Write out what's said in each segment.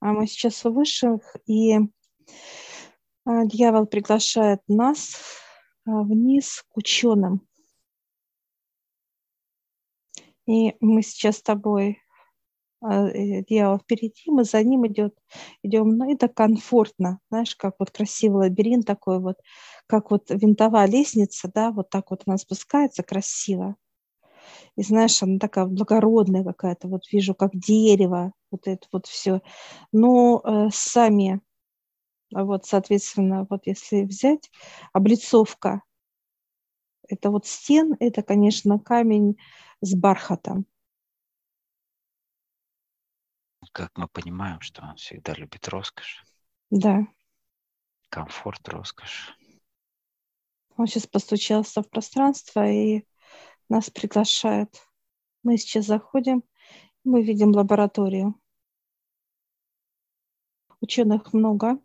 А мы сейчас у высших, и а, дьявол приглашает нас а, вниз к ученым. И мы сейчас с тобой, а, дьявол впереди, мы за ним идет, идем, ну это комфортно, знаешь, как вот красивый лабиринт такой вот, как вот винтовая лестница, да, вот так вот она спускается красиво. И знаешь, она такая благородная какая-то, вот вижу, как дерево, вот это вот все. Но э, сами, вот, соответственно, вот если взять облицовка, это вот стен, это, конечно, камень с бархатом. Как мы понимаем, что он всегда любит роскошь. Да. Комфорт, роскошь. Он сейчас постучался в пространство и нас приглашает. Мы сейчас заходим, мы видим лабораторию. Ученых много.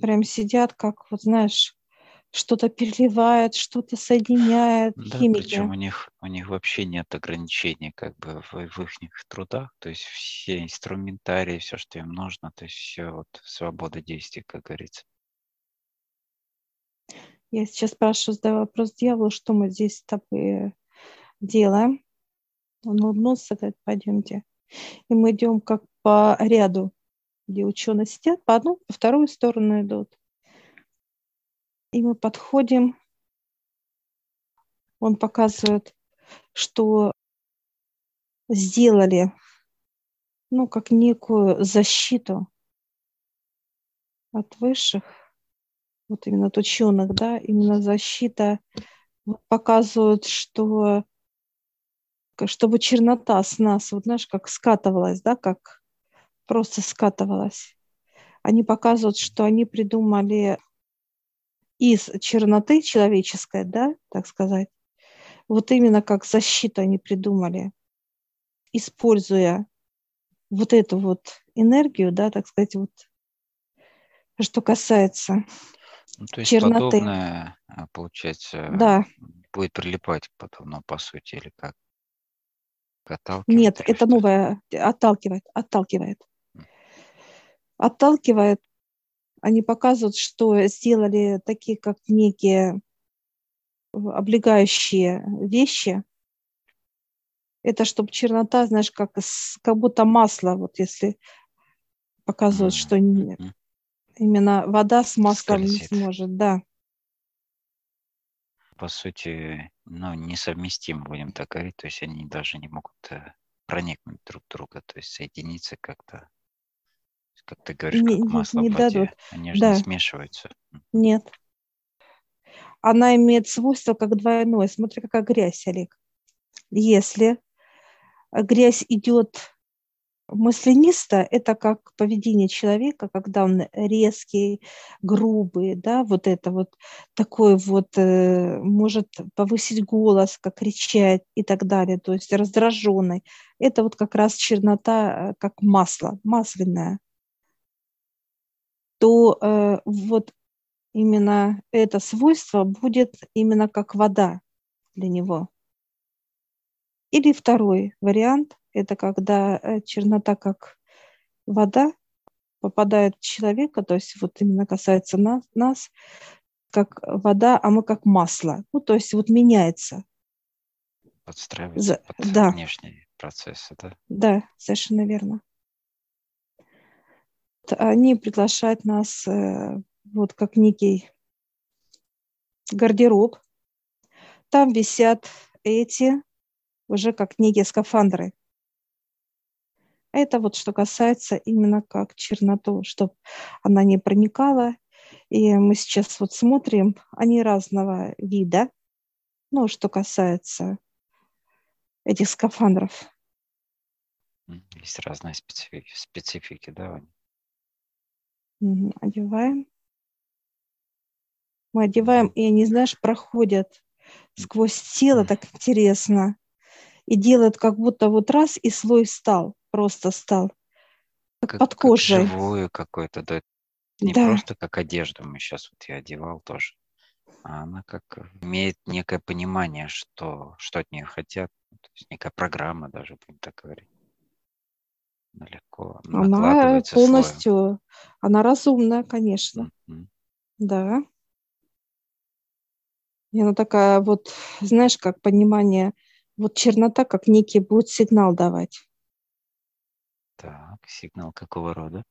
Прям сидят, как, вот знаешь, что-то переливает, что-то соединяет. Да, химики. причем у них, у них вообще нет ограничений как бы в, в их трудах, то есть все инструментарии, все, что им нужно, то есть все вот свобода действий, как говорится. Я сейчас спрашиваю, задаю вопрос дьяволу, что мы здесь с тобой делаем. Он улыбнулся, говорит, пойдемте. И мы идем как по ряду, где ученые сидят, по одну, по вторую сторону идут. И мы подходим, он показывает, что сделали, ну, как некую защиту от высших, вот именно от ученых, да, именно защита показывают, что чтобы чернота с нас, вот знаешь, как скатывалась, да, как просто скатывалась. Они показывают, что они придумали из черноты человеческой, да, так сказать, вот именно как защиту они придумали, используя вот эту вот энергию, да, так сказать, вот что касается ну, то есть черноты. подобное, а, получается, да. будет прилипать потом, ну, по сути, или как? Отталкивает Нет, это что? новое отталкивает, отталкивает. Отталкивает они показывают, что сделали такие, как некие облегающие вещи. Это чтобы чернота, знаешь, как, как будто масло, вот если показывают, что именно вода с маслом не сможет, да. По сути, ну, несовместимы, будем так говорить, то есть они даже не могут э, проникнуть друг в друга, то есть соединиться как-то как ты говоришь, не, как масло не в воде. Дадут. Они же да. не смешиваются. Нет. Она имеет свойство как двойное. Смотри, какая грязь, Олег. Если грязь идет мысленисто, это как поведение человека, когда он резкий, грубый, да, вот это вот такой вот, э, может повысить голос, как кричать и так далее, то есть раздраженный. Это вот как раз чернота, э, как масло, масляное то э, вот именно это свойство будет именно как вода для него. Или второй вариант – это когда э, чернота как вода попадает в человека, то есть вот именно касается нас, нас как вода, а мы как масло. Ну, то есть вот меняется. Подстраивается За, под да. внешние процессы, да? Да, совершенно верно они приглашают нас э, вот как некий гардероб. Там висят эти уже как некие скафандры. Это вот что касается именно как черноту, чтобы она не проникала. И мы сейчас вот смотрим, они разного вида, ну, что касается этих скафандров. Есть разные специфики, специфики да? Одеваем. Мы одеваем, и они, знаешь, проходят сквозь тело, так интересно. И делают как будто вот раз, и слой стал, просто стал. Как, как под кожей. Как живую какой-то, да. Не да. просто как одежду мы сейчас вот я одевал тоже. А она как имеет некое понимание, что, что от нее хотят. То есть некая программа даже, будем так говорить. Она легко Она полностью, слоем. она разумная, конечно. Mm-hmm. Да. И она такая вот, знаешь, как понимание, вот чернота как некий будет сигнал давать. Так, сигнал какого рода?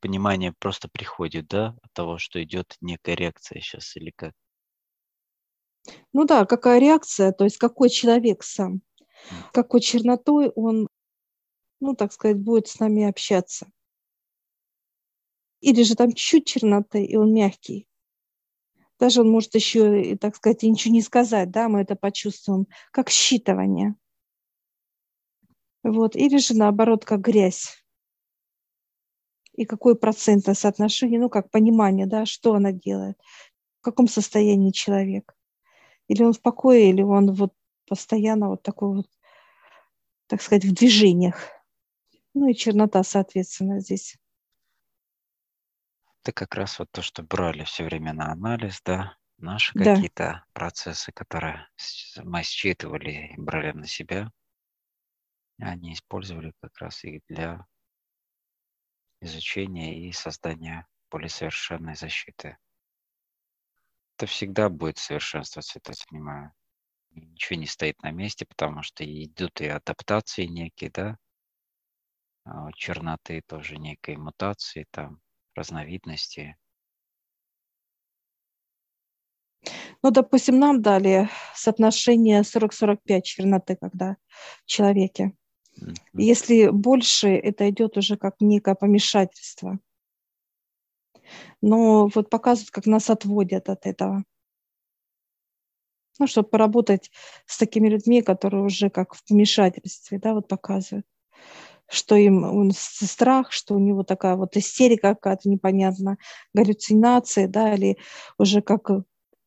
Понимание просто приходит, да, от того, что идет некая реакция сейчас или как? Ну да, какая реакция, то есть какой человек сам, какой чернотой он, ну, так сказать, будет с нами общаться. Или же там чуть-чуть черноты, и он мягкий. Даже он может еще, так сказать, ничего не сказать, да, мы это почувствуем, как считывание. Вот. Или же наоборот, как грязь. И какое процентное соотношение, ну, как понимание, да, что она делает, в каком состоянии человек. Или он в покое, или он вот постоянно вот такой вот, так сказать, в движениях. Ну и чернота, соответственно, здесь. Это как раз вот то, что брали все время на анализ, да, наши да. какие-то процессы, которые мы считывали и брали на себя, они использовали как раз их для изучения и создания более совершенной защиты. Это всегда будет совершенствоваться, это понимаю. Ничего не стоит на месте, потому что идут и адаптации некие, да, а черноты тоже некой мутации там, разновидности. Ну, допустим, нам дали соотношение 40-45 черноты, когда в человеке. Mm-hmm. Если больше, это идет уже как некое помешательство. Но вот показывают, как нас отводят от этого. Ну, чтобы поработать с такими людьми, которые уже как в помешательстве, да, вот показывают что им он страх, что у него такая вот истерика какая-то непонятная, галлюцинации, да, или уже как,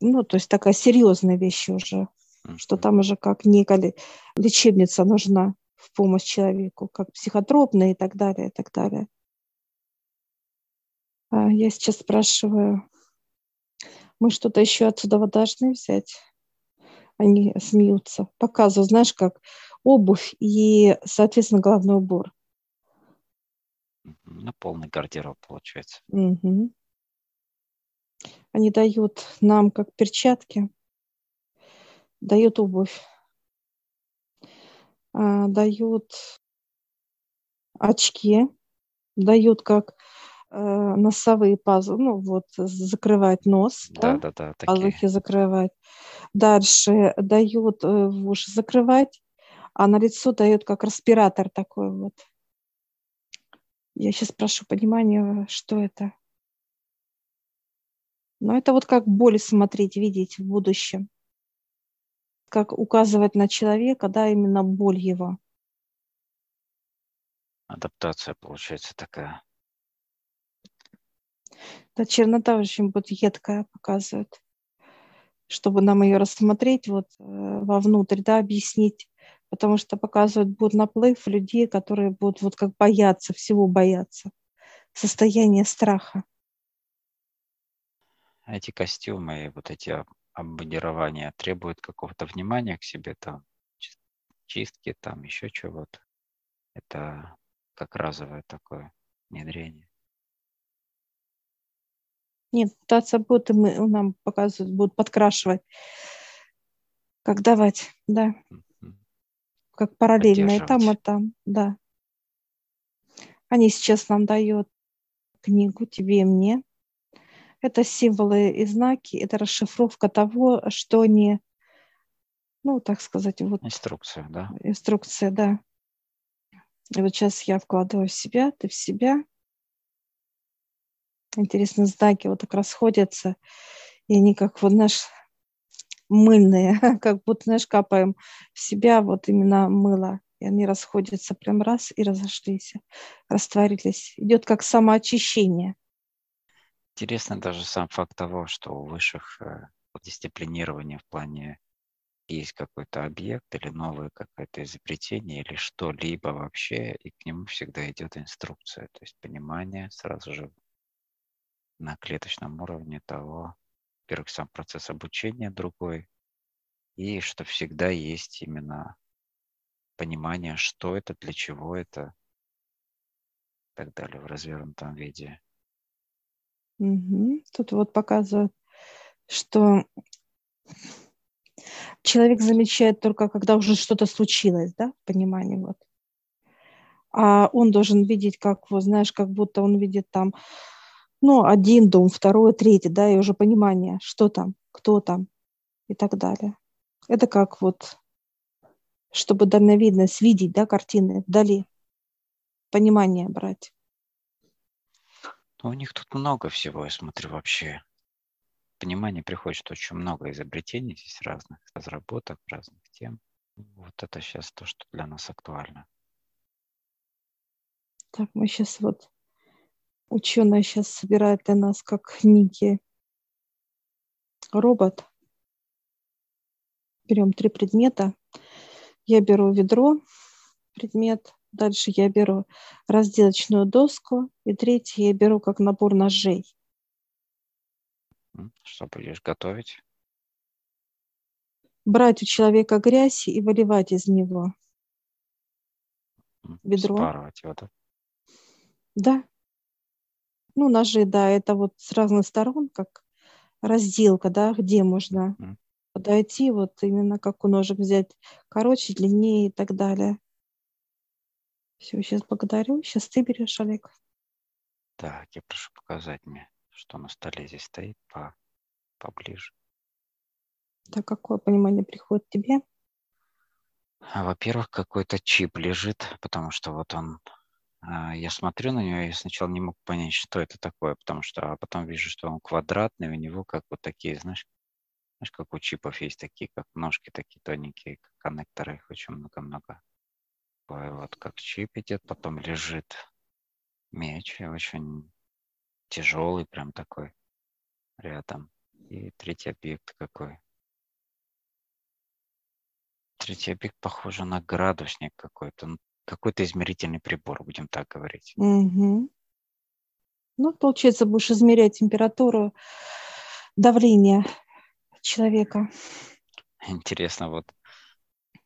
ну, то есть такая серьезная вещь уже, что там уже как некая лечебница нужна в помощь человеку, как психотропная и так далее, и так далее. А я сейчас спрашиваю, мы что-то еще отсюда должны взять? Они смеются. Показываю, знаешь, как обувь и, соответственно, головной убор. На полный гардероб получается. Угу. Они дают нам как перчатки, дают обувь, а, дают очки, дают как э, носовые пазы, ну вот закрывать нос, да, да, да, да пазухи закрывать. Дальше дают э, уши закрывать, а на лицо дает как респиратор такой вот. Я сейчас прошу понимания, что это. Но это вот как боль смотреть, видеть в будущем. Как указывать на человека, да, именно боль его. Адаптация получается такая. Да, чернота очень будет едкая показывает. Чтобы нам ее рассмотреть вот э, вовнутрь, да, объяснить, потому что показывают будет наплыв людей, которые будут вот как бояться, всего бояться, состояние страха. Эти костюмы и вот эти обмундирования требуют какого-то внимания к себе, там, чистки, там, еще чего-то. Это как разовое такое внедрение. Нет, пытаться будут, и мы, нам показывают, будут подкрашивать. Как давать, да как параллельно и там, и там, да. Они сейчас нам дают книгу «Тебе и мне». Это символы и знаки, это расшифровка того, что они, ну, так сказать, вот... Инструкция, да? Инструкция, да. И вот сейчас я вкладываю в себя, ты в себя. Интересно, знаки вот так расходятся, и они как вот наш мыльные, как будто, знаешь, капаем в себя вот именно мыло. И они расходятся прям раз и разошлись, растворились. Идет как самоочищение. Интересно даже сам факт того, что у высших э, дисциплинирования в плане есть какой-то объект или новое какое-то изобретение или что-либо вообще, и к нему всегда идет инструкция, то есть понимание сразу же на клеточном уровне того, во-первых, сам процесс обучения другой, и что всегда есть именно понимание, что это, для чего это, так далее в развернутом виде. Тут вот показывают, что человек замечает только, когда уже что-то случилось, да, понимание вот. А он должен видеть, как, вот, знаешь, как будто он видит там, ну, один дом, второй, третий, да, и уже понимание, что там, кто там и так далее. Это как вот, чтобы дальновидность видеть, да, картины вдали, понимание брать. Ну, у них тут много всего, я смотрю, вообще. Понимание приходит, что очень много изобретений здесь разных, разработок, разных тем. Вот это сейчас то, что для нас актуально. Так, мы сейчас вот, ученые сейчас собирают для нас как книги робот. Берем три предмета. Я беру ведро, предмет, Дальше я беру разделочную доску. И третье я беру как набор ножей. Что будешь готовить? Брать у человека грязь и выливать из него. Ведро. Спарывать его, да? Да. Ну, ножи, да, это вот с разных сторон, как разделка, да, где можно mm. подойти, вот именно как у ножек взять короче, длиннее и так далее. Все, сейчас благодарю. Сейчас ты берешь, Олег. Так, я прошу показать мне, что на столе здесь стоит по, поближе. Так, какое понимание приходит тебе? А, во-первых, какой-то чип лежит, потому что вот он, я смотрю на него, и сначала не мог понять, что это такое, потому что а потом вижу, что он квадратный, у него как вот такие, знаешь, знаешь, как у чипов есть такие, как ножки такие тоненькие, как коннекторы, их очень много-много вот, как чип идет, потом лежит меч, очень тяжелый прям такой рядом. И третий объект какой? Третий объект похоже на градусник какой-то, ну, какой-то измерительный прибор, будем так говорить. Угу. Ну, получается, будешь измерять температуру, давление человека. Интересно, вот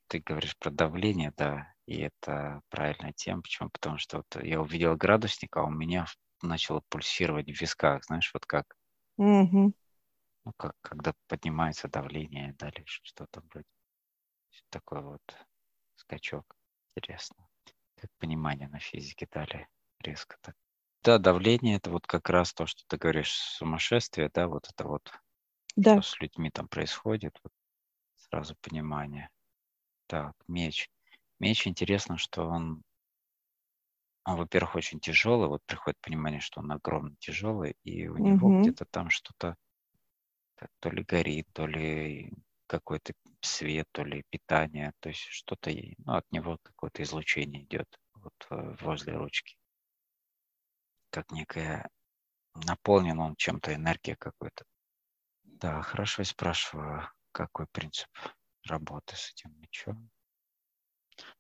ты говоришь про давление, да, и это правильная тема. Почему? Потому что вот я увидел градусник, а у меня начало пульсировать в висках, знаешь, вот как, угу. ну, как когда поднимается давление, далее что-то вроде. Такой вот скачок. Интересно. Как понимание на физике дали резко так. Да, давление это вот как раз то, что ты говоришь, сумасшествие, да, вот это вот, да. что с людьми там происходит, вот, сразу понимание. Так, меч. Меч интересно, что он, он, во-первых, очень тяжелый. Вот приходит понимание, что он огромно тяжелый, и у него угу. где-то там что-то то ли горит, то ли какой-то свет, то ли питание, то есть что-то, ну, от него какое-то излучение идет вот э, возле ручки. Как некая наполнен он чем-то, энергия какой-то. Да, хорошо, я спрашиваю, какой принцип работы с этим мечом?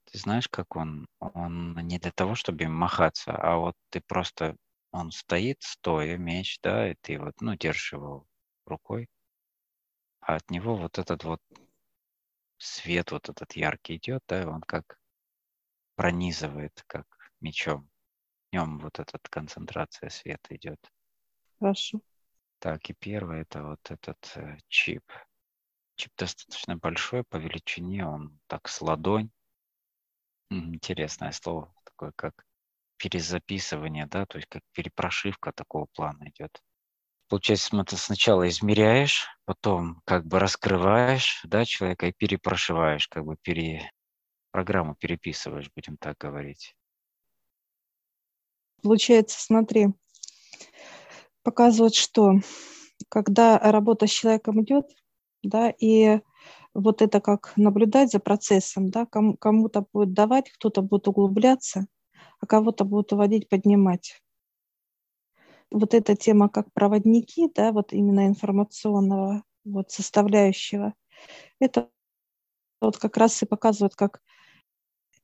Ты знаешь, как он? Он не для того, чтобы им махаться, а вот ты просто, он стоит стоя, меч, да, и ты вот, ну, держишь его рукой, а от него вот этот вот свет, вот этот яркий идет, да, и он как пронизывает, как мечом. В нем вот эта концентрация света идет. Хорошо. Так, и первое это вот этот э, чип. Чип достаточно большой по величине, он так с ладонь. Интересное слово, такое как перезаписывание, да, то есть как перепрошивка такого плана идет. Получается, ты сначала измеряешь, потом как бы раскрываешь, да, человека и перепрошиваешь, как бы пере... программу переписываешь, будем так говорить. Получается, смотри, показывает, что когда работа с человеком идет, да, и вот это как наблюдать за процессом, да, кому, кому-то будет давать, кто-то будет углубляться, а кого-то будут уводить, поднимать. Вот эта тема как проводники, да, вот именно информационного вот составляющего, это вот как раз и показывает, как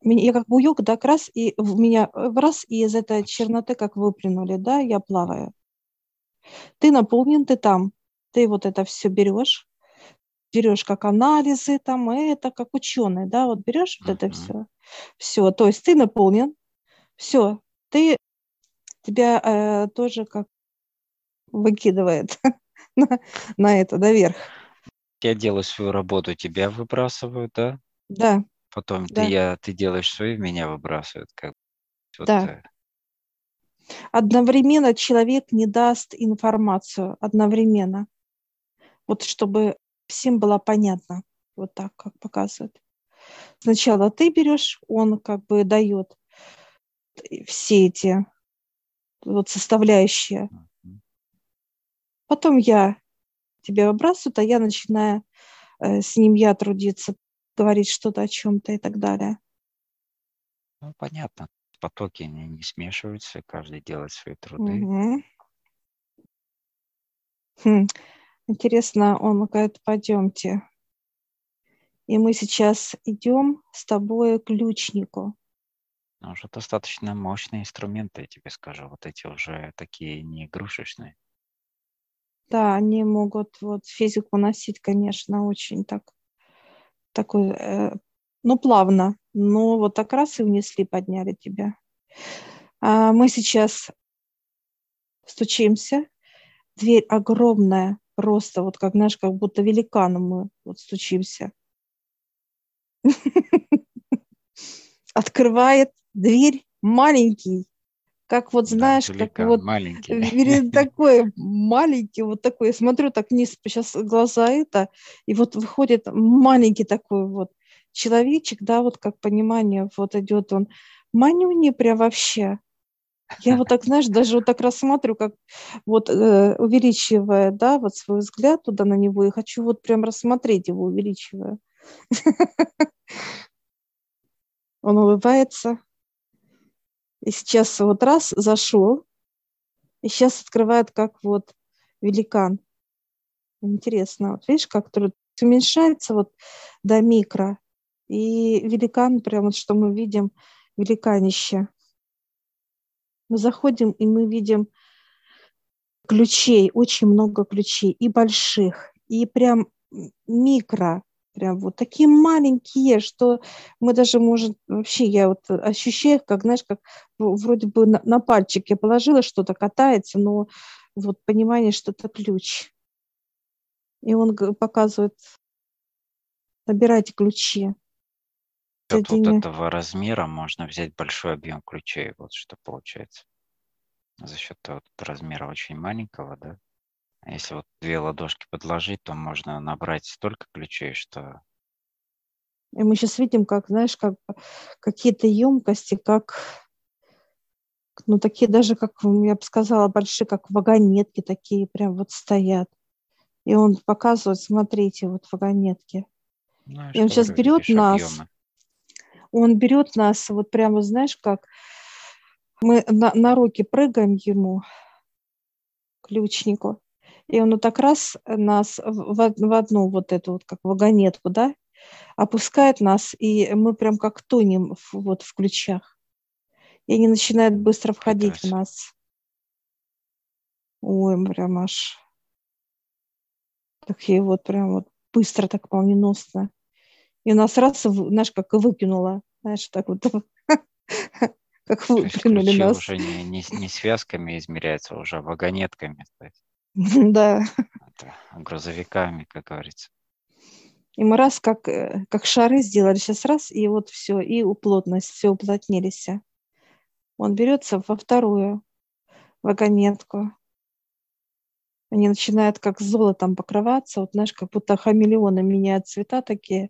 я как буёк, да, как раз, и в меня в раз, и из этой черноты как выплюнули, да, я плаваю. Ты наполнен, ты там, ты вот это все берешь, берешь как анализы, там это, как ученый, да, вот берешь вот это все, все, то есть ты наполнен, все, тебя э, тоже как выкидывает на, на это, наверх. Я делаю свою работу, тебя выбрасывают, да? Да. Потом да. Ты, я, ты делаешь свою, меня выбрасывают. Как, вот, да. Э... Одновременно человек не даст информацию, одновременно. Вот чтобы всем было понятно, вот так, как показывают. Сначала ты берешь, он как бы дает все эти вот составляющие. Потом я тебе выбрасываю, а я начинаю э, с ним я трудиться, говорить что-то о чем-то и так далее. Ну, понятно. Потоки не, не смешиваются, каждый делает свои труды. Угу. Хм. Интересно, он говорит, пойдемте. И мы сейчас идем с тобой к ключнику. Ну, уже достаточно мощные инструменты, я тебе скажу. Вот эти уже такие не игрушечные. Да, они могут вот физику носить, конечно, очень так, такой, э, ну, плавно, но вот так раз и внесли, подняли тебя. А мы сейчас стучимся, дверь огромная, просто вот как, знаешь, как будто великаном мы вот стучимся. Открывает дверь маленький, как вот знаешь, да, как вот маленький. такой маленький, вот такой, я смотрю так вниз, сейчас глаза это, и вот выходит маленький такой вот человечек, да, вот как понимание, вот идет он, манюни прям вообще, я вот так, знаешь, даже вот так рассматриваю, как вот э, увеличивая, да, вот свой взгляд туда на него, и хочу вот прям рассмотреть его, увеличивая. Он улыбается. И сейчас вот раз зашел, и сейчас открывает как вот великан. Интересно, вот видишь, как труд уменьшается вот до микро, и великан, прям вот что мы видим, великанище. Мы заходим, и мы видим ключей, очень много ключей, и больших, и прям микро, прям вот такие маленькие, что мы даже, может, вообще я вот ощущаю, как, знаешь, как вроде бы на, на пальчик я положила, что-то катается, но вот понимание, что это ключ. И он показывает, набирайте ключи. От вот этого размера можно взять большой объем ключей. Вот что получается. За счет вот размера очень маленького, да. А если вот две ладошки подложить, то можно набрать столько ключей, что... И мы сейчас видим, как, знаешь, как какие-то емкости, как, ну, такие даже, как, я бы сказала, большие, как вагонетки такие прям вот стоят. И он показывает, смотрите, вот вагонетки. Ну, и он сейчас берет нас, объемы он берет нас, вот прямо, знаешь, как мы на, на руки прыгаем ему, ключнику, и он вот так раз нас в, в одну вот эту вот как вагонетку, да, опускает нас, и мы прям как тонем в, вот в ключах. И они начинают быстро входить в нас. Ой, прям аж такие вот прям вот быстро так молниеносно. И у нас раз, знаешь, как и выкинула, знаешь, так вот, как выплюнули нас. уже не, не, не связками измеряется, уже вагонетками. Да. Это, грузовиками, как говорится. И мы раз как, э, как шары сделали, сейчас раз, и вот все, и уплотность, все уплотнились. Он берется во вторую вагонетку, они начинают как золотом покрываться, вот знаешь, как будто хамелеоны меняют цвета такие,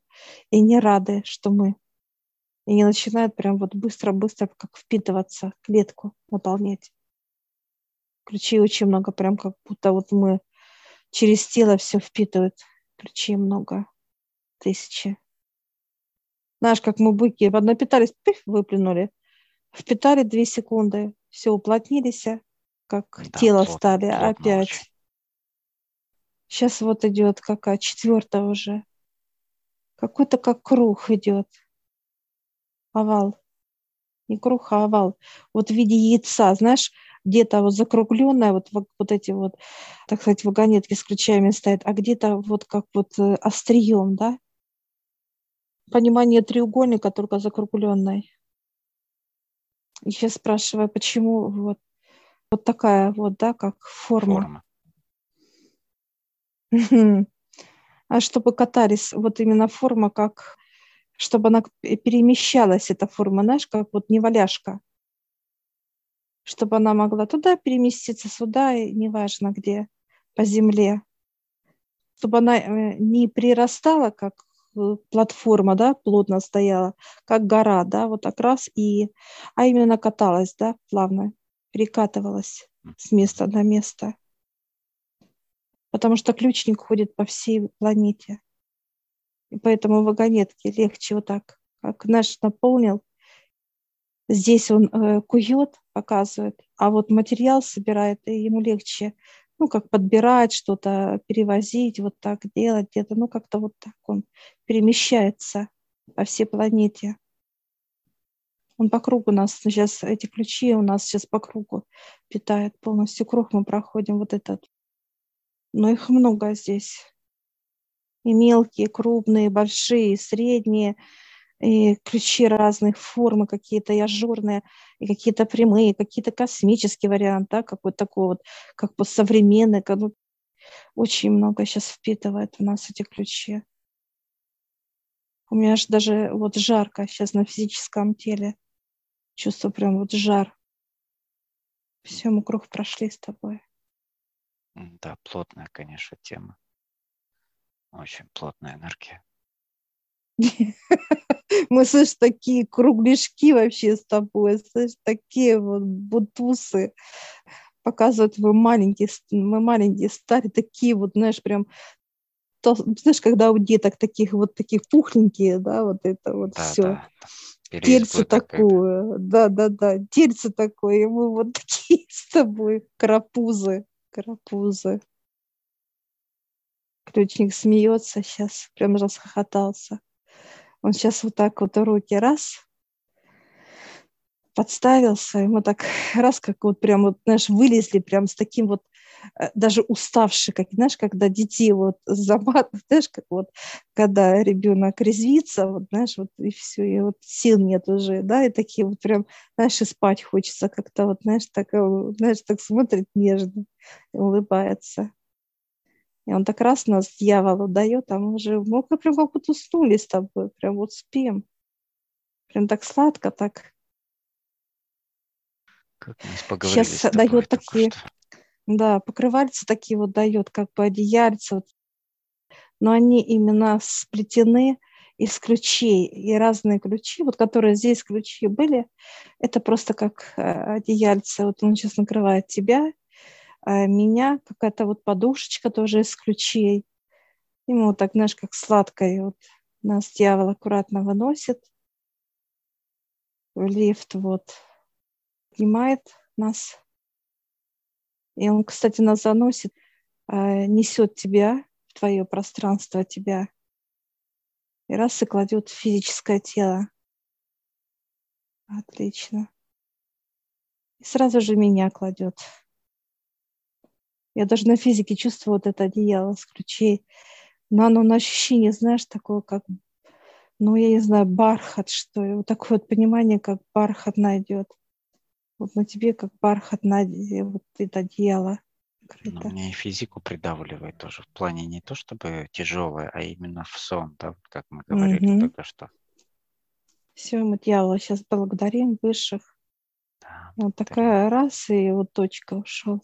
и не рады, что мы. И они начинают прям вот быстро-быстро как впитываться, клетку наполнять. Ключей очень много, прям как будто вот мы через тело все впитывают. Ключей много, тысячи. Знаешь, как мы быки, напитались, пиф, выплюнули. Впитали две секунды, все уплотнились, как да, тело плотно, стали плотно опять. Очень. Сейчас вот идет какая четвертая уже. Какой-то как круг идет. Овал. Не круг, а овал. Вот в виде яйца, знаешь, где-то вот закругленная, вот, вот, эти вот, так сказать, вагонетки с ключами стоят, а где-то вот как вот э, острием, да? Понимание треугольника, только закругленной. Сейчас спрашиваю, почему вот Вот такая вот, да, как форма. Форма. А чтобы катались, вот именно форма, как чтобы она перемещалась, эта форма, знаешь, как вот неваляшка. Чтобы она могла туда переместиться, сюда, и неважно где, по земле. Чтобы она э, не прирастала, как э, платформа, да, плотно стояла, как гора, да, вот так раз, и, а именно каталась, да, плавно, перекатывалась с места на место. Потому что ключник ходит по всей планете. И поэтому вагонетки легче вот так, как наш наполнил. Здесь он э, кует, показывает, а вот материал собирает, и ему легче, ну, как подбирать что-то, перевозить, вот так делать где-то, ну, как-то вот так он перемещается по всей планете. Он по кругу нас сейчас, эти ключи у нас сейчас по кругу питает полностью круг, мы проходим вот этот. Но их много здесь и мелкие, крупные, большие, средние, и ключи разных формы какие-то, и ажурные, и какие-то прямые, какие-то космические варианты, да, какой-то такой вот, как бы современный, как, ну, очень много сейчас впитывает у нас эти ключи. У меня же даже вот жарко сейчас на физическом теле. Чувствую прям вот жар. Все, мы круг прошли с тобой. Да, плотная, конечно, тема. Очень плотная энергия. Мы, слышь, такие кругляшки вообще с тобой, слышь, такие вот бутусы. Показывают, вы маленькие, мы маленькие стали, такие вот, знаешь, прям то, знаешь, когда у деток таких вот таких пухленькие, да, вот это вот да, все. Да. Тельце такое, да, да, да, тельце такое, и мы вот такие с тобой, карапузы, карапузы. Ключник смеется сейчас, прям расхохотался. Он сейчас вот так вот руки раз, подставился, ему так раз, как вот прям вот, знаешь, вылезли прям с таким вот э, даже уставший, как, знаешь, когда детей вот замат, знаешь, как вот, когда ребенок резвится, вот, знаешь, вот и все, и вот сил нет уже, да, и такие вот прям, знаешь, и спать хочется как-то вот, знаешь, так, э, знаешь, так смотрит нежно, улыбается. И он так раз нас дьяволу дает, а мы уже, мы прям как будто уснули с тобой, прям вот спим. Прям так сладко, так. Как мы Сейчас дает такие, что... да, покрывальцы такие вот дает, как бы одеяльца, вот. но они именно сплетены из ключей, и разные ключи, вот которые здесь ключи были, это просто как э, одеяльце, вот он сейчас накрывает тебя, меня какая-то вот подушечка тоже из ключей. Ему вот так, знаешь, как сладкое. Вот нас дьявол аккуратно выносит в лифт, вот, поднимает нас. И он, кстати, нас заносит, а, несет тебя в твое пространство, тебя. И раз и кладет в физическое тело. Отлично. И сразу же меня кладет. Я даже на физике чувствую вот это одеяло с ключей. Но оно на ощущение, знаешь, такое, как, ну, я не знаю, бархат, что ли. Вот такое вот понимание, как бархат найдет. Вот на тебе как бархат на вот это одеяло. Ну, мне и физику придавливает тоже. В плане не то, чтобы тяжелое, а именно в сон, да, как мы говорили угу. только что. Все, мы дьявола сейчас благодарим высших. Да, вот такая раз, и вот точка ушел.